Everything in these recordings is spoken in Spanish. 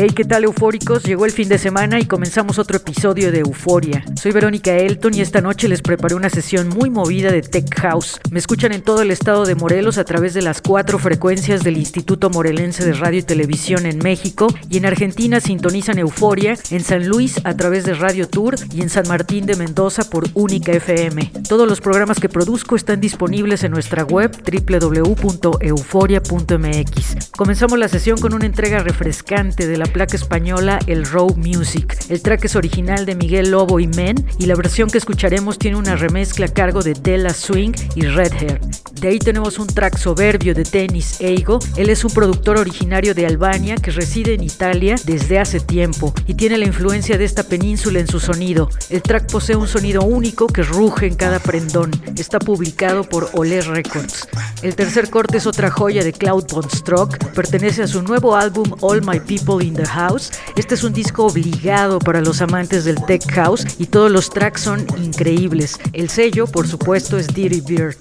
Hey, ¿qué tal eufóricos? Llegó el fin de semana y comenzamos otro episodio de Euforia. Soy Verónica Elton y esta noche les preparé una sesión muy movida de Tech House. Me escuchan en todo el estado de Morelos a través de las cuatro frecuencias del Instituto Morelense de Radio y Televisión en México y en Argentina sintonizan Euforia, en San Luis a través de Radio Tour y en San Martín de Mendoza por Única FM. Todos los programas que produzco están disponibles en nuestra web www.euforia.mx. Comenzamos la sesión con una entrega refrescante de la placa española El Row Music. El track es original de Miguel Lobo y Men y la versión que escucharemos tiene una remezcla a cargo de Della Swing y Red Hair. De ahí tenemos un track soberbio de Dennis Eigo. Él es un productor originario de Albania que reside en Italia desde hace tiempo y tiene la influencia de esta península en su sonido. El track posee un sonido único que ruge en cada prendón. Está publicado por Olé Records. El tercer corte es otra joya de Cloud Von Stroke. Pertenece a su nuevo álbum All My People in the House. Este es un disco obligado para los amantes del tech house y todos los tracks son increíbles. El sello, por supuesto, es Dirty Bird.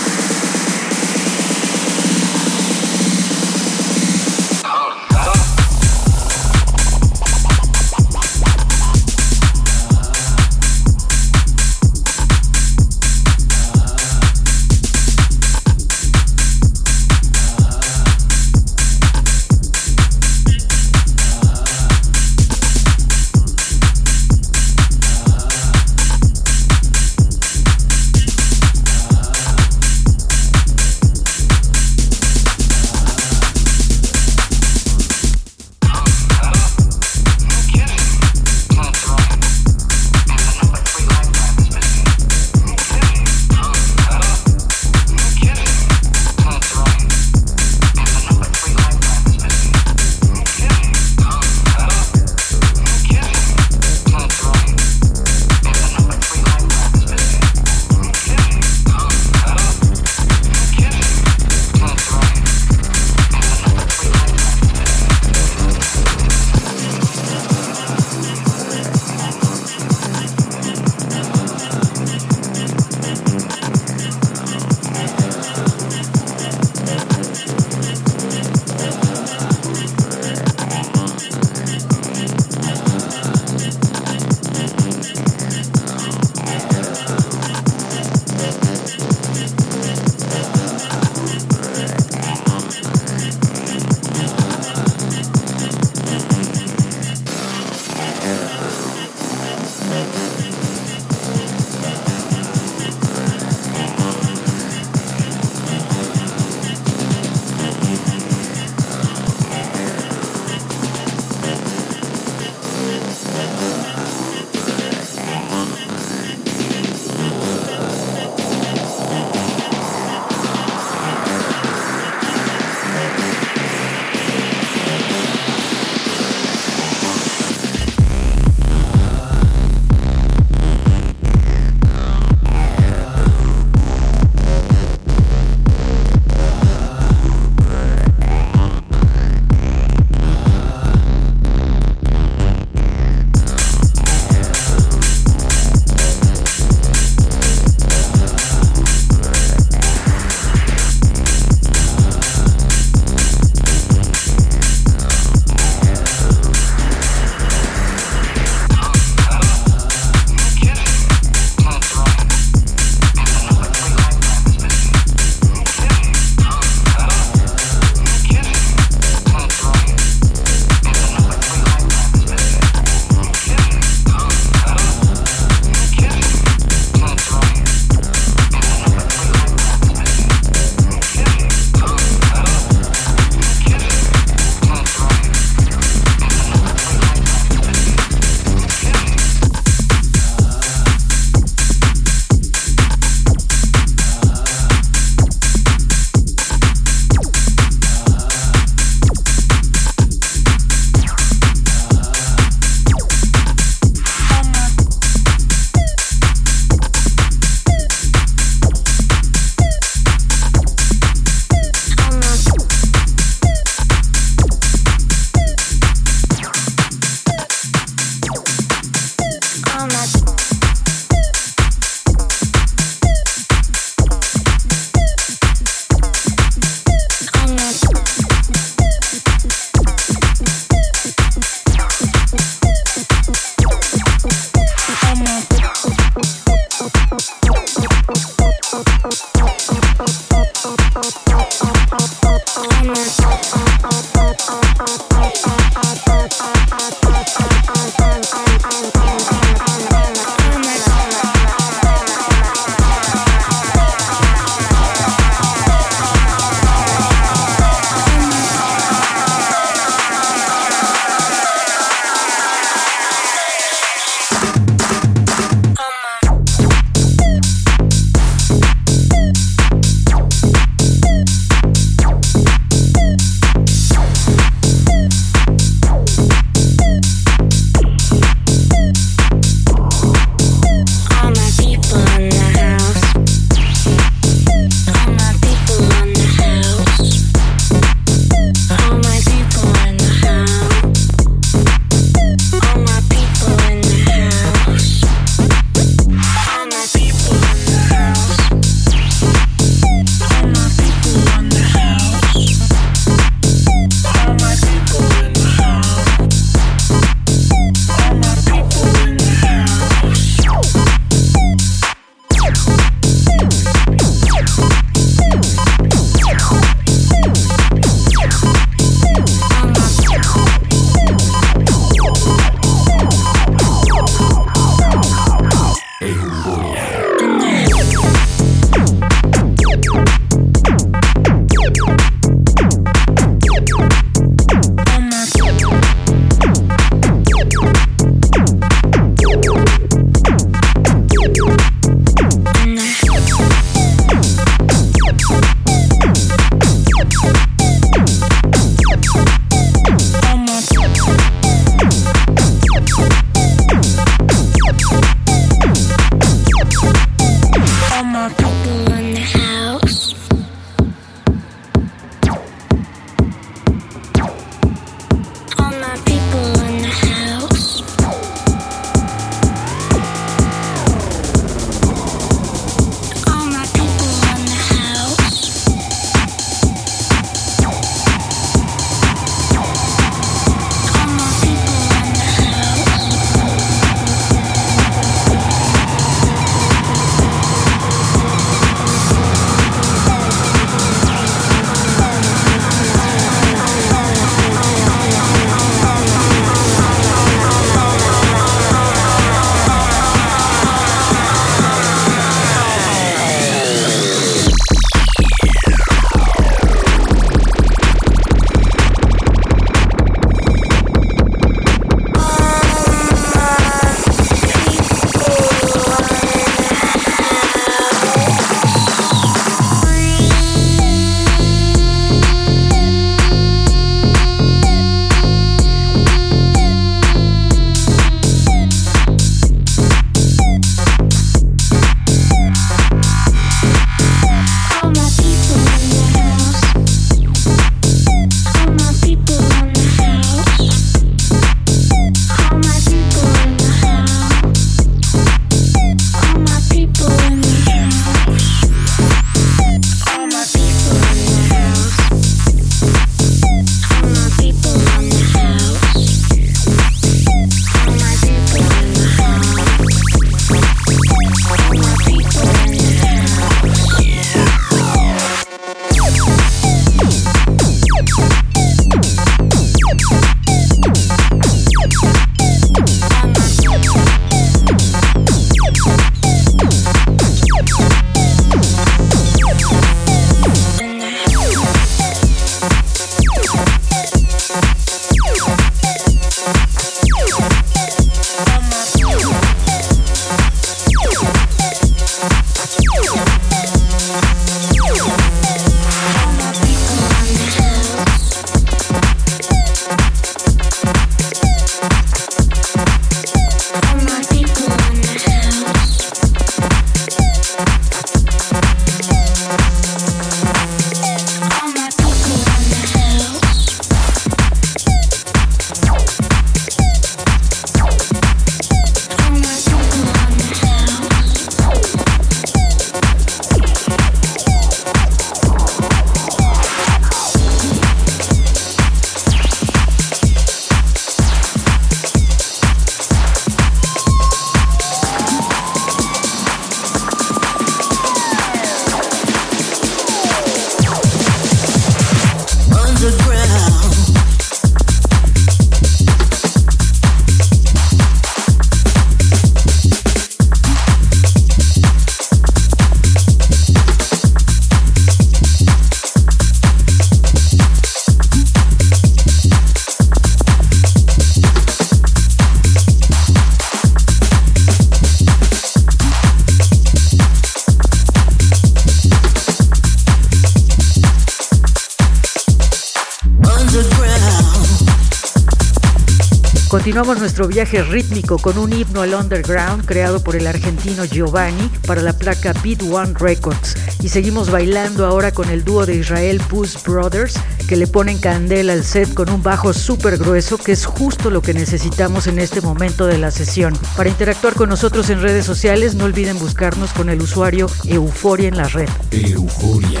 Continuamos nuestro viaje rítmico con un himno al underground creado por el argentino Giovanni para la placa Beat One Records. Y seguimos bailando ahora con el dúo de Israel Boost Brothers que le ponen candela al set con un bajo súper grueso que es justo lo que necesitamos en este momento de la sesión. Para interactuar con nosotros en redes sociales no olviden buscarnos con el usuario Euforia en la red. Euforia.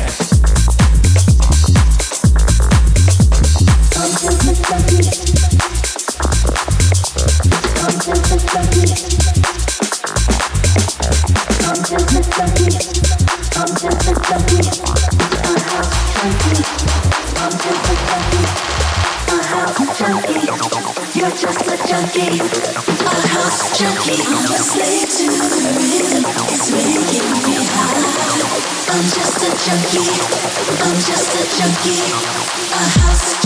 I'm just a junkie, I'm just a junkie, a house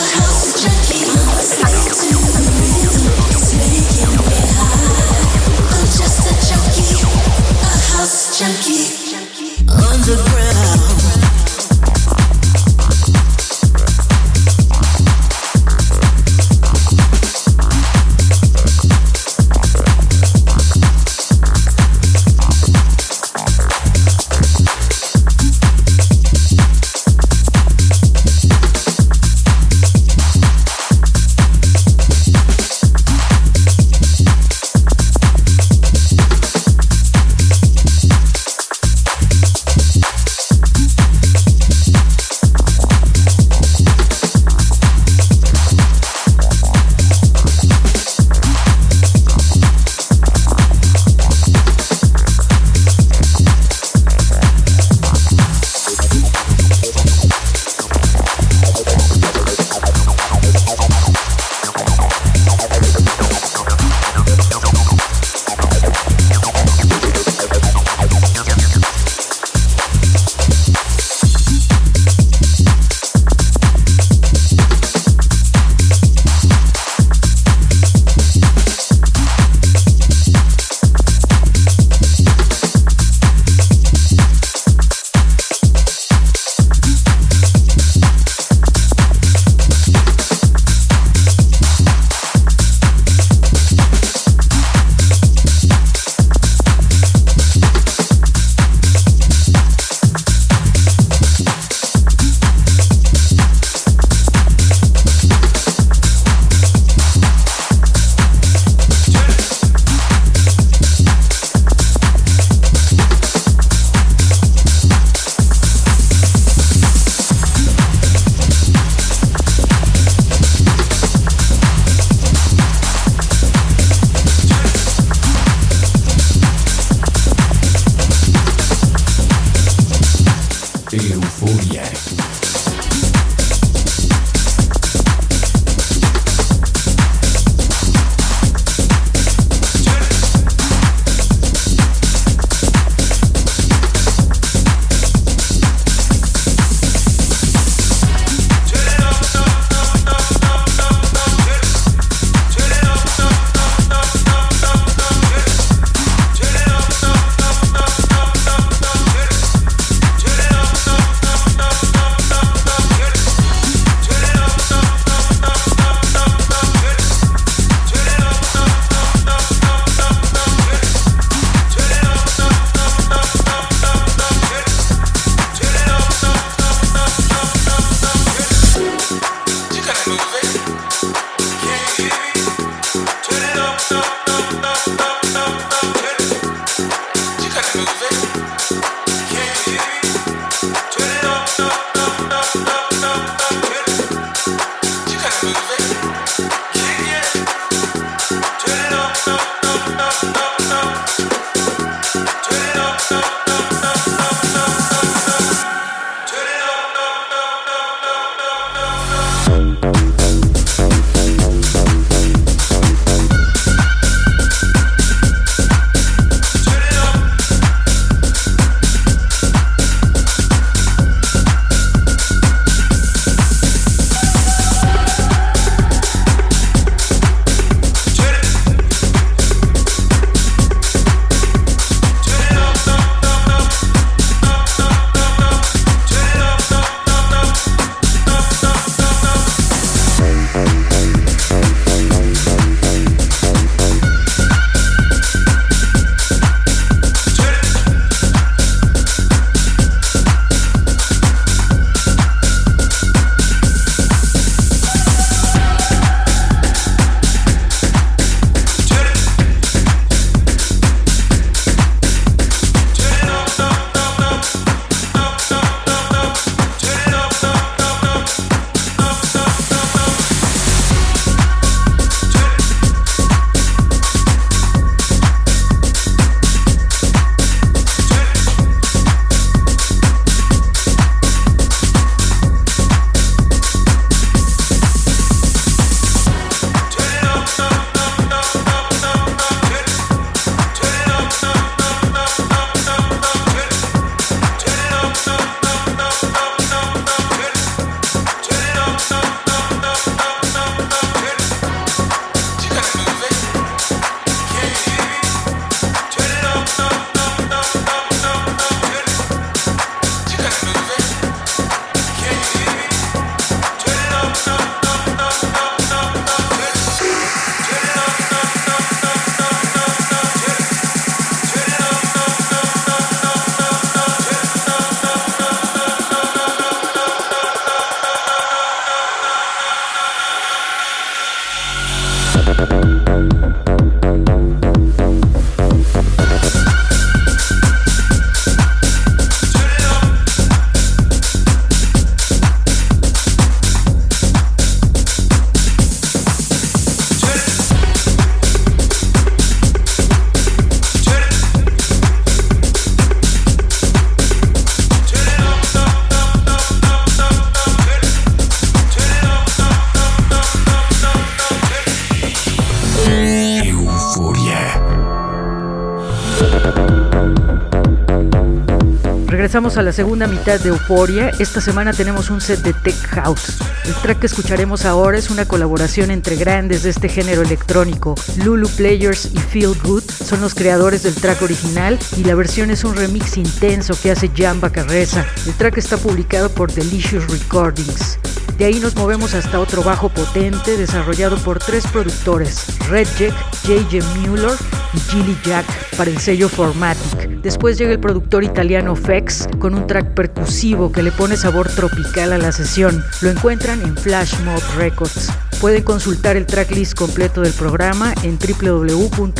Regresamos a la segunda mitad de Euphoria. Esta semana tenemos un set de Tech House. El track que escucharemos ahora es una colaboración entre grandes de este género electrónico. Lulu Players y Feel Good son los creadores del track original y la versión es un remix intenso que hace Jamba Carreza. El track está publicado por Delicious Recordings. De ahí nos movemos hasta otro bajo potente desarrollado por tres productores, Red Jack, JJ Mueller y Gilly Jack para el sello Formatic. Después llega el productor italiano Fex con un track percusivo que le pone sabor tropical a la sesión. Lo encuentran en Flash Mob Records. Pueden consultar el tracklist completo del programa en www.euforia.mx.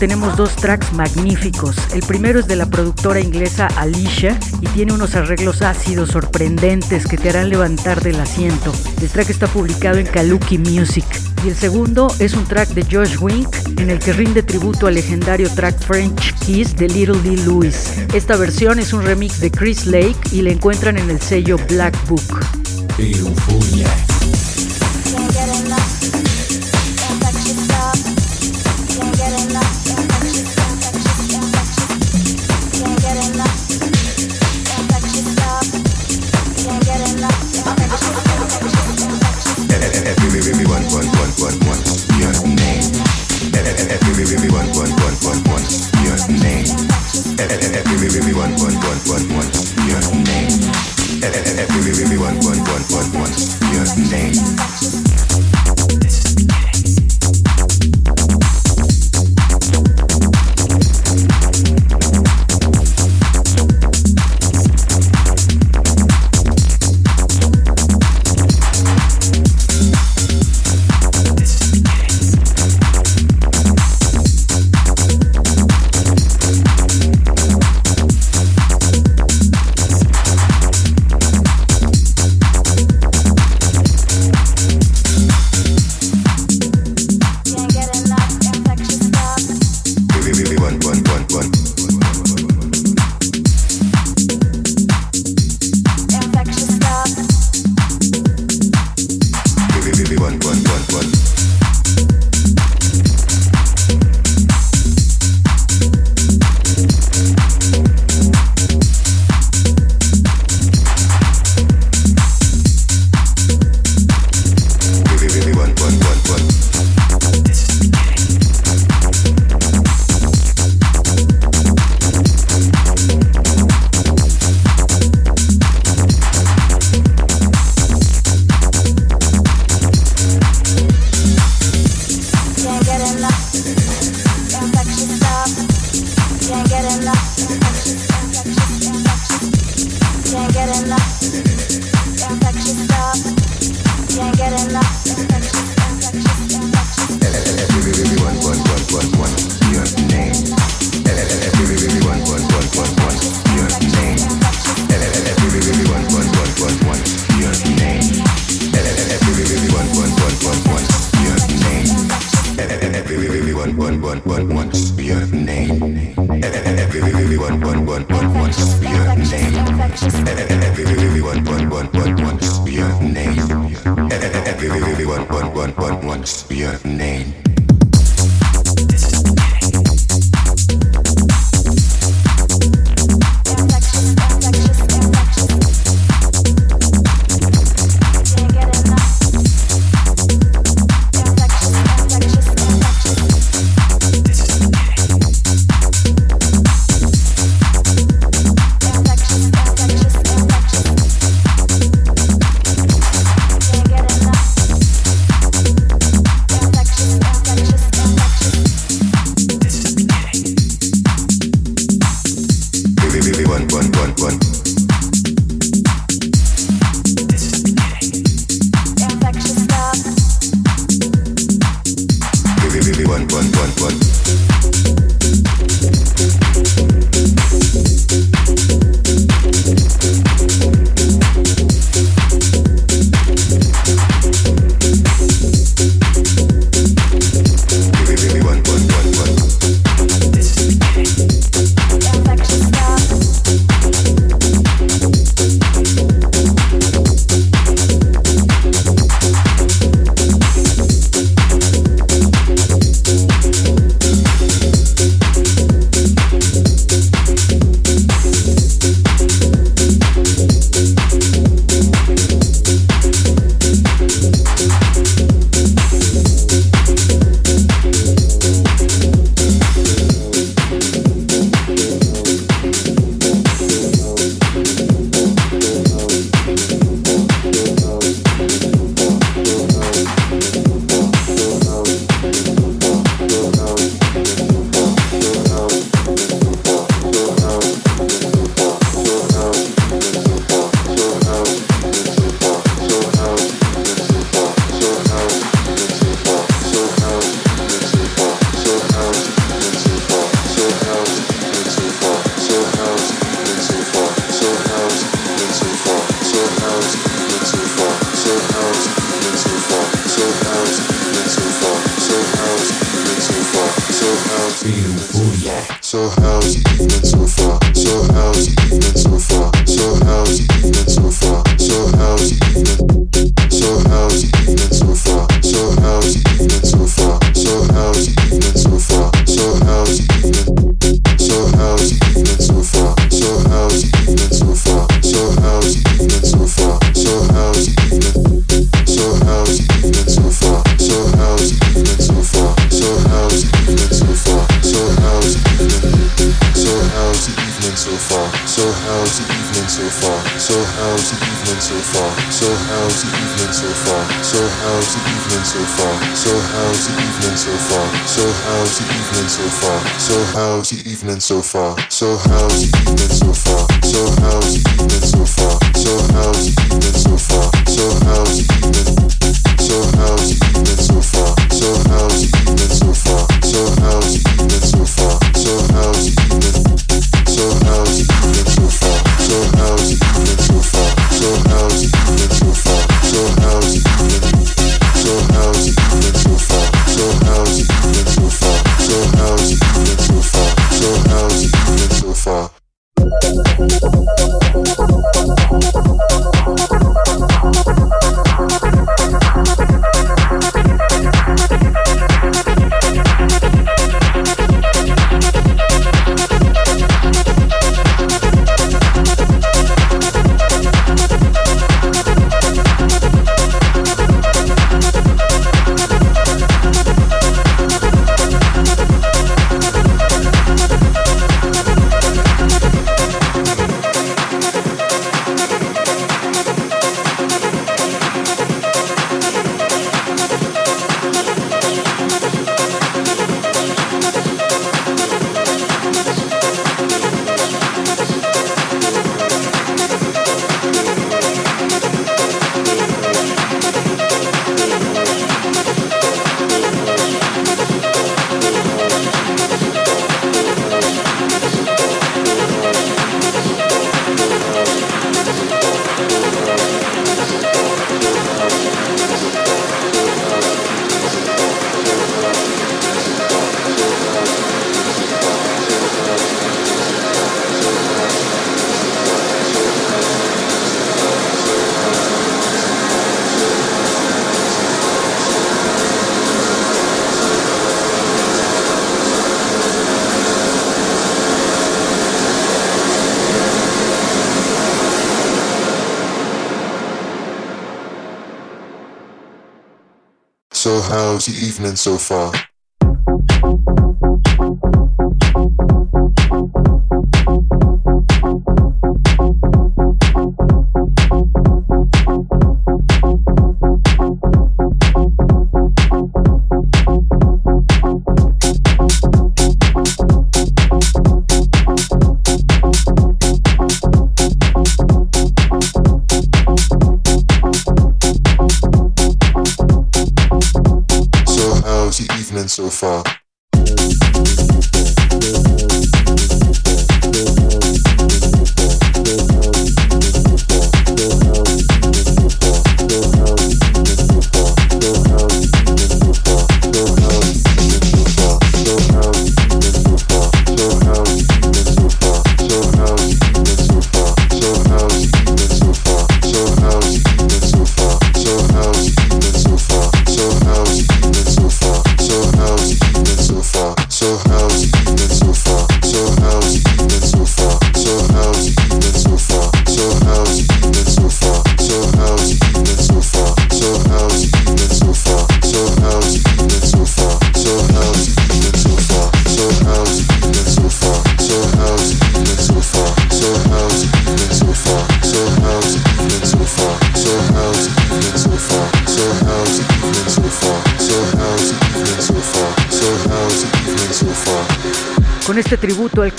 tenemos dos tracks magníficos. El primero es de la productora inglesa Alicia y tiene unos arreglos ácidos sorprendentes que te harán levantar del asiento. El track está publicado en Kaluki Music. Y el segundo es un track de Josh Wink en el que rinde tributo al legendario track French Kiss de Little D. Lewis. Esta versión es un remix de Chris Lake y la encuentran en el sello Black Book. everyone one your name. Everyone one one one wants your name. Everyone one one one wants your name. Everyone one one one wants your name. evening so far? So how's the evening so far? So how's the evening so far? So how's the evening so far? So how's the evening so far? So how's the evening so far? So how's the evening so far? So how's the evening so far? So how's the evening so far? So how's the evening so far? So how's the evening? So how's the evening so far? So how's the evening so far? So how's the evening so far? So how's the how's evening so far?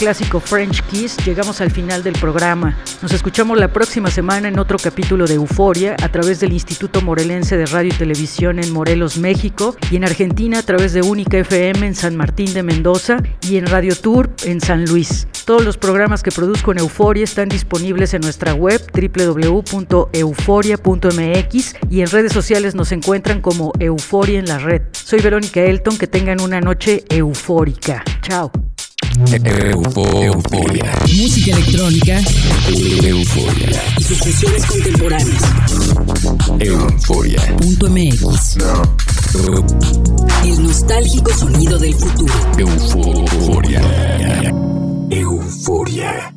Clásico French Kiss, llegamos al final del programa. Nos escuchamos la próxima semana en otro capítulo de Euforia a través del Instituto Morelense de Radio y Televisión en Morelos, México, y en Argentina a través de Única FM en San Martín de Mendoza y en Radio Tour en San Luis. Todos los programas que produzco en Euforia están disponibles en nuestra web www.euforia.mx y en redes sociales nos encuentran como Euforia en la red. Soy Verónica Elton, que tengan una noche eufórica. Chao. Eufo- Euforia. Música electrónica Euforia. y sus fusiones contemporáneas. Euforia. Punto MX. El nostálgico sonido del futuro. Euforia. Euforia.